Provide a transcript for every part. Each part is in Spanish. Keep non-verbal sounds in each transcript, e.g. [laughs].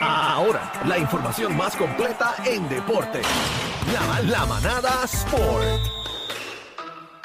Ahora, la información más completa en deporte. La, la manada Sport.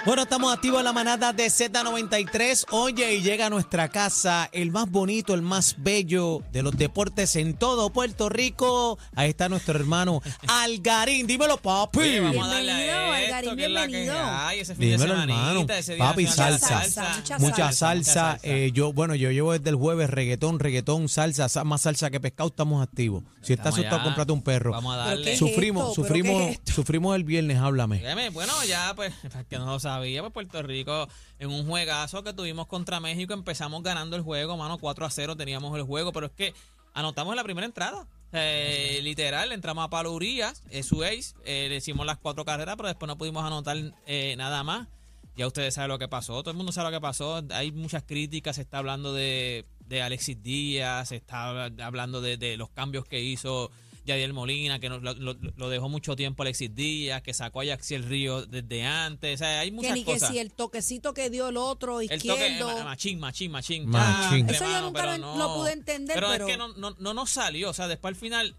Bueno, estamos activos en la manada de Z93. Oye, y llega a nuestra casa el más bonito, el más bello de los deportes en todo Puerto Rico. Ahí está nuestro hermano Algarín. Dímelo, papi. Oye, vamos a darle Bienvenido, a esto, Algarín, que es la que bienvenido. hay, ese fin de Dímelo, hermano. ese día Papi, de salsa. Mucha Mucha salsa. salsa. eh, yo, bueno, yo llevo desde el jueves reggaetón, reggaetón, salsa, sa- más salsa que pescado, estamos activos. Si estás asustado, cómprate un perro. Vamos a ¿Pero darle. es Sufrimos, sufrimos, es sufrimos el viernes, háblame. Bueno, ya, pues, para que no lo sabía, pues Puerto Rico, en un juegazo que tuvimos contra México, empezamos ganando el juego, mano, 4 a 0 teníamos el juego, pero es que anotamos la primera entrada. Eh, literal, entramos a Pablo Urias, eh, su ace, eh, le hicimos las cuatro carreras, pero después no pudimos anotar eh, nada más. Ya ustedes saben lo que pasó, todo el mundo sabe lo que pasó. Hay muchas críticas, se está hablando de, de Alexis Díaz, se está hablando de, de los cambios que hizo Yadiel Molina, que nos- lo, lo- lo dejó mucho tiempo Alexis Díaz, que sacó a Yaxiel Río desde antes. O sea, hay Que muchas ni que si el toquecito que dio el otro El toque, izquierdo. eh, ma- machín, machín, machín. Machín. Ya, Eso yo nunca pero lo- lo pude entender, Pero, pero- es que no, no, no nos salió. O sea, después al final.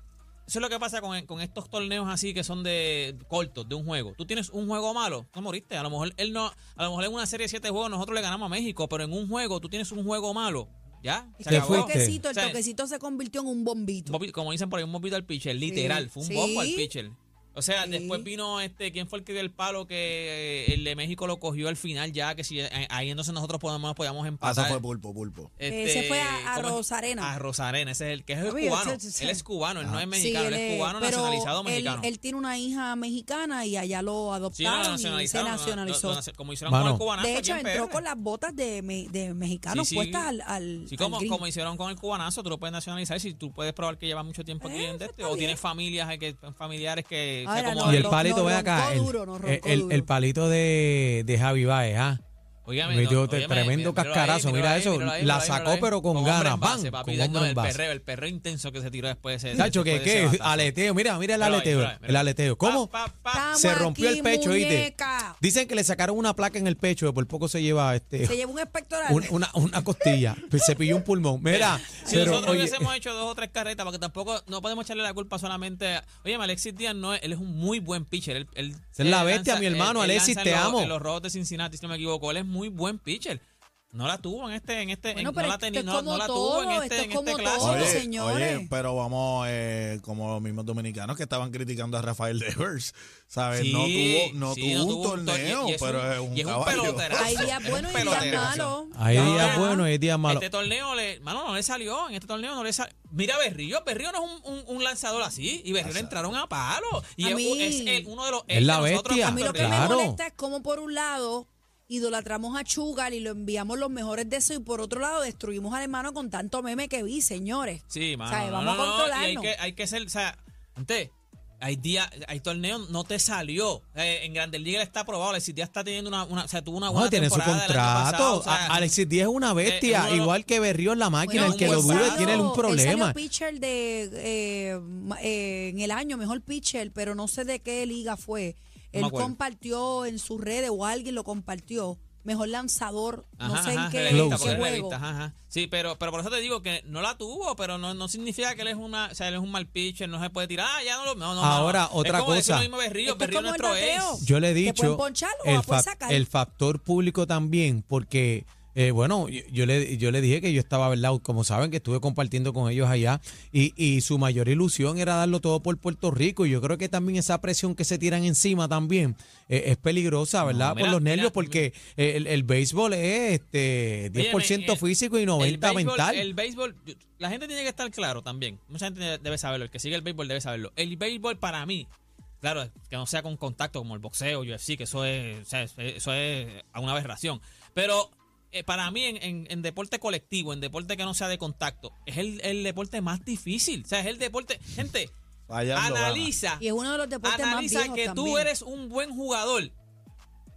Eso es lo que pasa con, con estos torneos así que son de cortos, de un juego. Tú tienes un juego malo, no moriste. A lo mejor él no, a lo mejor en una serie de siete juegos nosotros le ganamos a México, pero en un juego tú tienes un juego malo. ¿Ya? Es Se Te que el acabó. toquecito, el O sea, toquecito se convirtió en un bombito. Como dicen por ahí, un bombito al pitcher, literal, fue un sí. bombo al pitcher. O sea, Sí. después vino este, ¿quién fue el que dio el palo que eh, el de México lo cogió al final ya? Que si eh, ahí entonces nosotros podemos, podíamos Ah, empatar. eso fue pulpo, pulpo. Ese fue a-. Rosarena. A Rosarena, ese es el que es el Oye, cubano. ese- ese- Él es cubano, él no es Sí, mexicano, él, es cubano pero nacionalizado él- mexicano. Él, tiene una hija mexicana y allá lo Sí, adoptaron y se lo- nacionalizó. lo- lo- como hicieron Mano. con el cubanazo de aquí hecho, en entró con las botas de, me- de mexicanos Sí, sí. puestas al, al, Sí, al como, como hicieron con el cubanazo, tú lo puedes nacionalizar si tú puedes probar que lleva mucho tiempo aquí Eh, en eso este, o tienes familias que familiares que Ahora, se. Y el palito, ve acá. roncó El, duro, nos el- roncó el- duro. el palito de, de Javi Baez, ¿ah? Óigame, Metió no, tremendo ahí, cascarazo, mira ahí, eso, ahí, la sacó, pero con ganas, base, ¡bam! papi, Con no, hombre en el base. perreo, el perreo intenso que se tiró después de ese. Chacho, que qué, batazo. aleteo, mira, mira el aleteo, el aleteo. ¿Cómo? Pa, pa, pa. Estamos Se rompió aquí, el pecho, muñeca. Dicen que le sacaron una placa en el pecho, que por poco se lleva este Se llevó un espectoral. un- una, una costilla, pues se pilló un pulmón. Mira, Si pero nosotros oye, hubiésemos hecho dos o tres carretas, porque tampoco no podemos echarle la culpa solamente a. Oye, Alexis Díaz no es, él es un muy buen pitcher. Él, es la bestia, mi hermano, Alexis, te amo. Los rojos de Cincinnati, si no me equivoco, él es muy buen pitcher. No la tuvo en este, en este, Bueno, en- no la es no, la todo, tuvo en este, es en este clásico. todo, Oye, señores. oye, pero vamos eh, como los mismos dominicanos que estaban criticando a Rafael Devers, ¿sabes? Sí, no tuvo, no sí, tuvo no un tuvo un to- torneo, y es un- pero es un y es un peloterazo. Hay días buenos y días malos. hay días buenos y días malos. Este torneo, le, mano, no le salió. En este torneo no le salió. Mira, Berrío. Berrío no es un, un- un lanzador así. Y Berrío le entraron a palo. Y A es, mí- es el- uno de los. Es el la bestia. A mí lo que me molesta es como por un lado idolatramos a Chugal y lo enviamos los mejores deseos y por otro lado destruimos al hermano con tanto meme que vi, señores. Sí, mano. O sea, no, vamos no, a no, controlarnos. Y hay que, hay que ser. O sea, antes. Hay días, hay torneos, no te salió. Eh, en Grandes Ligas está aprobado. Alexis Díaz está teniendo una, una, o sea, tuvo una buena No, tiene su temporada año contrato. pasado, o sea, A- Alexis Díaz es una bestia, eh, de los- igual que Berrío en la máquina, Bueno, el que lo él dure salió- tiene un Él problema. salió pitcher de, eh, eh, en el año, mejor pitcher, pero no sé de qué liga fue. Él acuerdo. compartió en sus redes o alguien lo compartió. Mejor lanzador, no Ajá, sé ajá, en qué, relevista, en qué juego. relevista, ajá, ajá. Sí, pero, pero por eso te digo que no la tuvo, pero no, no significa que él es una, o sea, él es un mal pitcher, no se puede tirar, ah, ya no lo, no, no, Ahora, no, no. otra es como decir cosa. lo mismo de Berrío, Esto es Berrío como el nuestro bateo. es. Yo le he ¿Te dicho el, sacar? el factor público también, porque eh, bueno, yo, yo le, yo le dije que yo estaba, ¿verdad? Como saben, que estuve compartiendo con ellos allá y, y su mayor ilusión era darlo todo por Puerto Rico. Y yo creo que también esa presión que se tiran encima también eh, es peligrosa, ¿verdad? mira, por los nervios, mira, porque el, el béisbol es este 10% Óyeme, eh, físico y El 90% béisbol, mental. el béisbol, la gente tiene que estar claro también. Mucha gente debe saberlo. El que sigue el béisbol debe saberlo. El béisbol para mí, claro, que no sea con contacto como el boxeo, UFC, que eso es, o sea, es- eso es una aberración. Pero eh, para mí, en, en- en deporte colectivo, en deporte que no sea de contacto, es el, el deporte más difícil. O sea, es el deporte. Gente, Fallando, analiza. Y es uno de los deportes más Analiza viejos que también. tú eres un buen jugador.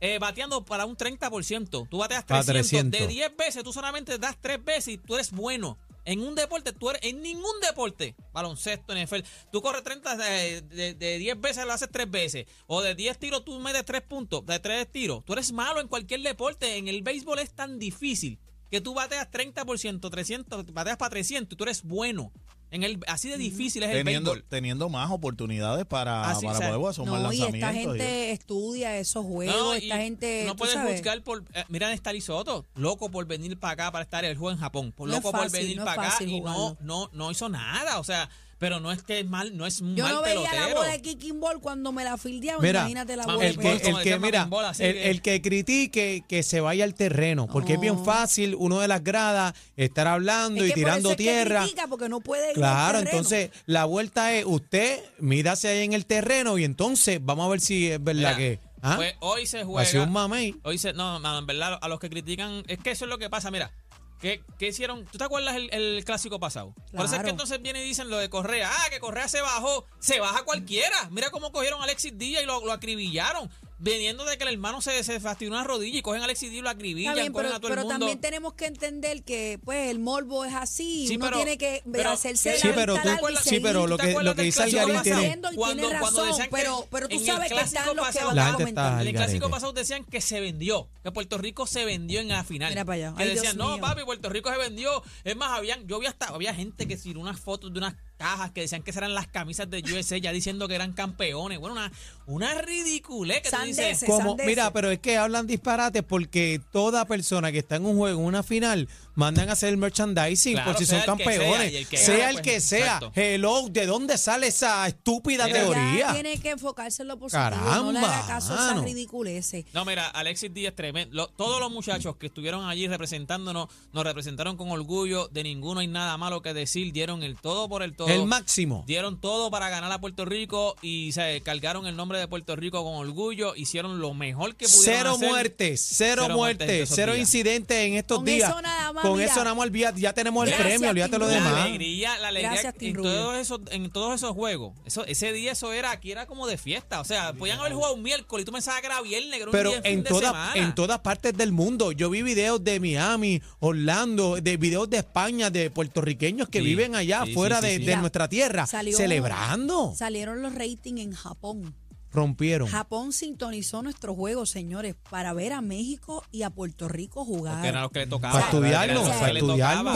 eh, bateando para un 30%. Tú bateas Para 300. 300. De 10 veces, tú solamente das 3 veces y tú eres bueno. En un deporte, tú eres, en ningún deporte, baloncesto, NFL, tú corres 30, de, de, de 10 veces lo haces 3 veces. O de 10 tiros tú metes 3 puntos, de 3 tiros. Tú eres malo en cualquier deporte. En el béisbol es tan difícil que tú bateas 30%, 300, bateas para 300 y tú eres bueno. En el, así de difícil es el Teniendo, béisbol. teniendo más oportunidades para, Así, para o sea, poder hacer más No, y esta lanzamientos. y- gente estudia esos juegos, No, esta gente. No puedes sabes, juzgar por. eh, mira, está Soto, loco por venir para acá para estar el juego en Japón. Por No es loco por venir para acá y no, no, no hizo nada. O sea, pero no es que es mal, no es un Yo mal no veía la bola de kicking ball cuando me la fildeaba. Mira, Imagínate la bola. El de que, Ball, el que mira, el, que- el que critique, que se vaya al terreno, porque es bien No. fácil uno de las gradas estar hablando Es y que por tirando eso es que tierra. critica, porque no puede ir al Claro, entonces la vuelta es usted mídase ahí en el terreno y entonces vamos a ver si es verdad Mira, que ¿ah? pues hoy se ha juega. sido un mamey. Hoy se, no, mano, en verdad, a los que critican, es que eso es lo que pasa, mira. ¿Qué, qué hicieron? ¿Tú te acuerdas el, el clásico pasado? Por eso es Claro. que entonces vienen y dicen lo de Correa. Ah, que Correa se bajó. Se baja cualquiera. Mira cómo cogieron a Alexis Díaz y lo, lo acribillaron. Veniendo de que el hermano se, se fastidió una rodilla y cogen a Alexis Díaz y lo acribillan. Cogen pero, a todo pero el mundo. también tenemos que entender que pues el morbo es así. Sí, Uno pero- tiene que pero- hacerse Sí, la pero tú- sí, pero ¿Tú lo que- lo que dice Algarín tiene- tiene razón, decían que pero- pero tú en el sabes que clásico están los que pasado- van a gente comentar. está En el clásico pasado decían que se vendió, que Puerto Rico se vendió en la final. Mira para allá. Que Ay, decían, Dios no, mío. papi, Puerto Rico se vendió. Es más, habían, yo vi hasta, había gente que tiró unas fotos de unas cajas que decían que eran las camisas de USA, ya diciendo que eran campeones. Bueno, una, una ridiculez que tú dices. Como, mira, pero es que hablan disparates porque toda persona que está en un juego, en una final, mandan a hacer el merchandising Claro, por si sea son sea, campeones. y el que sea el pues, que sea. exacto. Hello, ¿de dónde sale esa estúpida Mira, Ya teoría? tiene que enfocarse en lo positivo. no le Caramba, haga caso a esas ridiculeces. No, mira, Alexis Díaz tremendo. Lo- todos los muchachos que estuvieron allí representándonos, nos representaron con orgullo. De ninguno hay nada malo que decir. Dieron el todo por el todo. El máximo. Dieron todo para ganar a Puerto Rico y se cargaron el nombre de Puerto Rico con orgullo. Hicieron lo mejor que pudieron Cero hacer. muertes, cero, Cero muertes cero días. incidentes en estos Con días. eso nada más, Con eso nada más olvida- ya tenemos el Gracias, premio, olvídate lo Tim La demás. alegría, la alegría Gracias, en todos esos, en todos esos juegos. Eso, ese día eso era, aquí era como de fiesta. O sea, podían haber jugado un miércoles y tú pensabas que era viernes, que era un Pero día en de todas semana. en todas partes del mundo, yo vi videos de Miami, Orlando, de videos de España, de puertorriqueños que Sí, viven allá sí, fuera sí, sí, de, sí. de Mira, nuestra tierra, salió- celebrando. Salieron los ratings en Japón. Rompieron. Japón sintonizó nuestro juego, señores, para ver a México y a Puerto Rico jugar. Porque era lo que le tocaba. Para estudiarlo, para estudiarlo,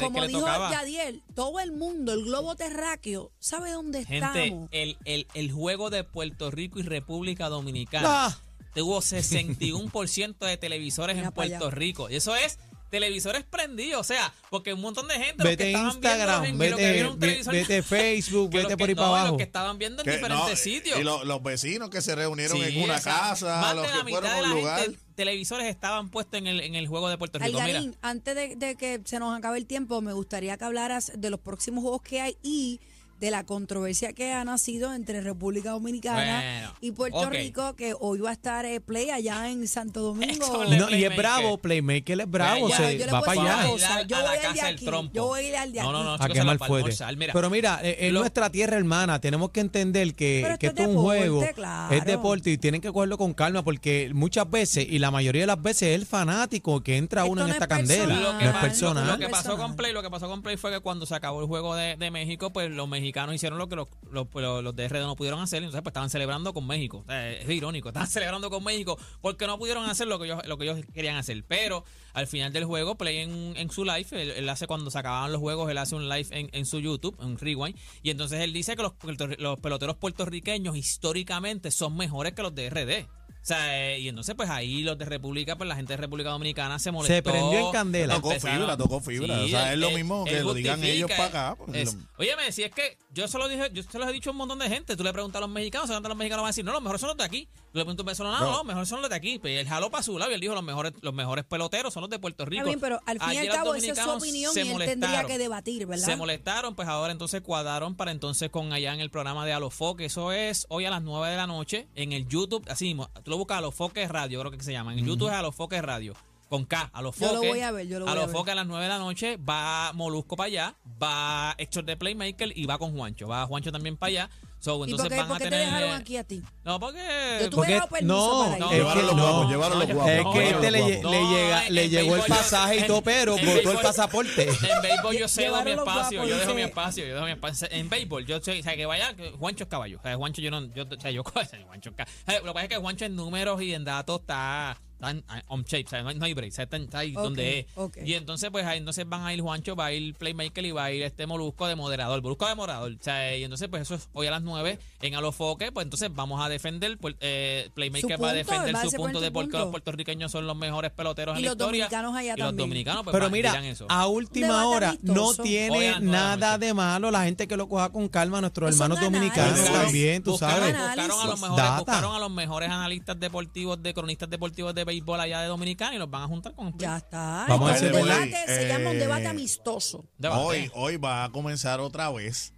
como, dijo. Yadiel, todo el mundo, el globo terráqueo, ¿sabe dónde Gente, estamos? el, el, el juego de Puerto Rico y República Dominicana Ah, tuvo 61% de televisores Mira en Puerto allá. Rico. Y eso es televisores prendidos. O sea, porque un montón de gente los que vete a estaban Instagram, viendo en- lo que vete, vete Facebook, vete que- por ahí no, para y abajo. Los que estaban viendo en Que diferentes no, sitios. Y lo- los vecinos que se reunieron Sí, en una o sea, casa, más los de la que mitad fueron a un lugar. gente, televisores estaban puestos en el, en el juego de Puerto Rico. Mira, antes de, de que se nos acabe el tiempo, me gustaría que hablaras de los próximos juegos que hay y de la controversia que ha nacido entre República Dominicana Bueno, y Puerto. Rico, que hoy va a estar eh, Play allá en Santo Domingo. No, y es bravo, Playmaker es bravo, se yo va para allá. cosa, yo a voy al de casa del aquí, trompo. yo voy a ir al de No, no, aquí. no, a quemar fuerte. almorzar. Mira, Pero mira, eh, es lo- nuestra tierra hermana, tenemos que entender que, esto es un deporte, juego, claro. es deporte y tienen que cogerlo con calma porque muchas veces, y la mayoría de las veces es el fanático que entra Esto uno en no esta es candela, no Lo es que, pasó, personal. lo que pasó con Play, lo que pasó con Play fue que cuando se acabó el juego de, de México, pues los mexicanos hicieron lo que los, los, los- los de RD no pudieron hacer, entonces pues estaban celebrando con México. Es irónico, estaban [laughs] celebrando con México porque no pudieron hacer lo que ellos, lo que ellos querían hacer. Pero al final del juego, Play en, en su live, él, hace cuando se acababan los juegos, él hace un live en, en su YouTube, un rewind, y entonces él dice que los, los peloteros puertorriqueños históricamente son mejores que los de RD. O sea, eh, y entonces pues ahí los de República, pues la gente de República Dominicana se molestó. Se prendió en candela. Tocó fibra, tocó fibra. O sea, es lo mismo que lo digan ellos para acá, pues, es- lo- Óyeme, si es que yo se lo dije, yo se los he dicho a un montón de gente. Tú le preguntas a los mexicanos, seguramente los mexicanos van a decir, no, los mejores son los de aquí. Tú le preguntas a un venezolano, no, los mejores son los de aquí. Pues él jaló para su lado y él dijo, los mejores, los mejores peloteros son los de Puerto Rico. Está bien, pero al fin y al cabo esa es su opinión se y él tendría molestaron. que debatir, ¿verdad? Se molestaron, pues ahora entonces cuadraron para entonces con allá en el programa de Alofoque. Eso es hoy a las 9 de la noche en el YouTube. Así mismo, tú lo buscas Alofoque Radio, creo que se llama. En YouTube es Alofoque Radio. Con K, Alofoque. Yo lo voy a ver, yo lo voy a ver. Alofoque a las 9 de la noche. Va Molusco para allá. Va Héctor de Playmaker y va con Juancho. Va Juancho también para allá. So, ¿Y por qué, van por a qué te dejaron aquí a ti? No, porque. Yo tuve Porque- dado permiso no, para ir. No, es Llevaron que los no. guapos, llevaron los No, guapos. Es No, que no, este le, no, lle- no, le llega, en le llegó el pasaje y todo, pero en botó el pasaporte. En béisbol yo cedo mi espacio, yo dejo mi espacio, yo dejo mi espacio. En béisbol, yo soy, o sea, que vaya, que Juancho es caballo. O sea, Juancho yo no, yo, o sea, yo, [laughs] Juancho Lo que pasa es que Juancho en números y en datos está, está en- on shape, o sea, no hay, no hay break, o sea, está, está ahí Ok, donde es. Y entonces, pues ahí entonces van a ir Juancho, va a ir Playmaker y va a ir este Molusco de moderador. Molusco de moderador. O sea, y entonces, pues eso es hoy a las 9 en Alofoque. Pues entonces vamos a defender. pues, eh, Playmaker va a defender va a su punto de por qué los puertorriqueños son los mejores peloteros Y en la los historia. dominicanos allá y los también. dominicanos, pues Pero mira, eso. a última hora no tiene nada de malo la gente que lo coja con calma, nuestros Eso hermanos dominicanos también, tú buscaron, sabes. buscaron a los mejores, buscaron a los mejores analistas deportivos, de cronistas deportivos de béisbol allá de Dominicana y los van a juntar con Ya está. Vamos a Entonces, hacer- debate, se llama un eh, debate amistoso. Debate. Hoy, hoy va a comenzar otra vez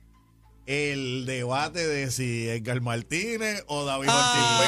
el debate de si Edgar Martínez o David Ah,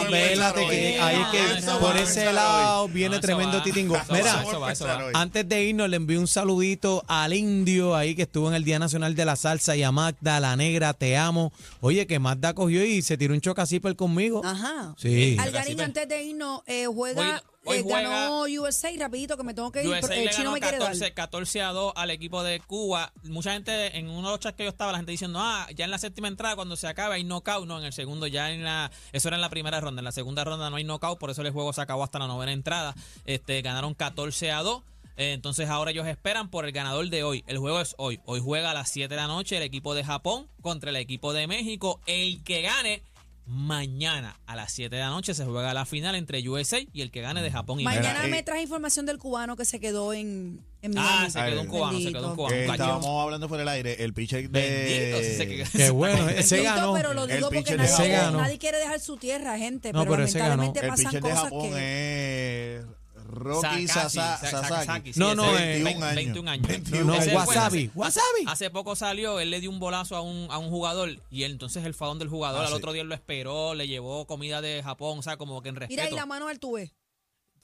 Ortiz. Vélate que que ahí que Eso por ese lado hoy. viene No, tremendo va. titingo. Eso Mira, va, eso va, eso va. hoy. antes de irnos le envío un saludito al indio ahí que estuvo en el Día Nacional de la Salsa y a Magda, la negra, te amo. Oye, que Magda cogió y se tiró un chocacipel conmigo. Ajá. Sí. Algarín, Casi- antes de irnos, eh, juega, Hoy- hoy eh, ganó USA, rapidito, que me tengo que ir, USA el le chino ganó me quiere 14, dar. 14 a 2 al equipo de Cuba. Mucha gente, en uno de los chats que yo estaba, la gente diciendo, ah, ya en la séptima entrada, cuando se acaba, hay knockout. No, en el segundo, ya en la. Eso era en la primera ronda. En la segunda ronda no hay knockout, por eso el juego se acabó hasta la novena entrada. Este, ganaron 14 a 2. Eh, Entonces ahora ellos esperan por el ganador de hoy. El juego es hoy. Hoy juega a las 7 de la noche el equipo de Japón contra el equipo de México. El que gane mañana a las 7 de la noche se juega la final entre USA y el que gane de Japón y. Mañana Mira, me eh, traes información del cubano que se quedó en, en Ah, se quedó un cubano, se quedó un cubano. Eh, un estábamos hablando fuera del aire. El pitcher de. Bendito, Qué [laughs] bueno, ese Bendito, ganó. pero lo El digo porque pitcher nadie, de nadie quiere dejar su tierra, gente. No, pero, pero ese ganó. lamentablemente El pasan pitcher de cosas Japón que... es. Rocky Sasaki, No, no, es eh, 21 21 años. 21 No, wasabi, hace- wasabi. Hace poco salió, él le dio un bolazo a un, a un jugador y él, entonces el fadón del jugador Ah, al sí. otro día lo esperó, le llevó comida de Japón, o sea, como que en respeto. Mira, y la mano al tuve.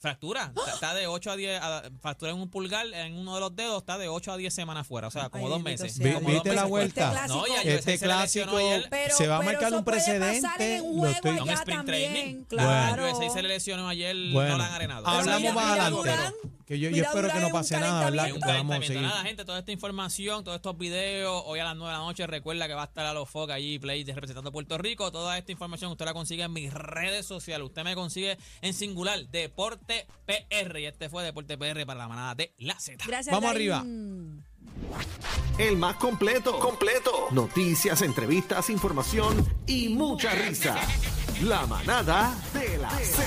Fractura, está- está de 8 a 10, a- fractura en un pulgar, en uno de los dedos, está de 8 a 10 semanas fuera, o sea, como Ay, dos meses. sea como Vi- dos ¿Viste la meses fuera. vuelta? Este No, ya clásico- Este se clásico ayer. Pero, se va a pero marcar eso un puede pasar precedente. en un juego estoy- allá sprint también, training. claro. USA se le lesionó ayer, Bueno, no la han arenado. Hablamos más adelante. Que yo, yo espero que no pase nada, ¿verdad? Que podamos seguir. Nada, gente, toda esta información, todos estos videos, hoy a las 9 de la noche, recuerda que va a estar a los Fox allí, Play, representando Puerto Rico. Toda esta información usted la consigue en mis redes sociales. Usted me consigue en singular, Deporte PR. Y este fue Deporte PR para la manada de la Z. Gracias, Vamos Algarín. El más completo. Completo. Noticias, entrevistas, información y mucha risa. La manada de la Z.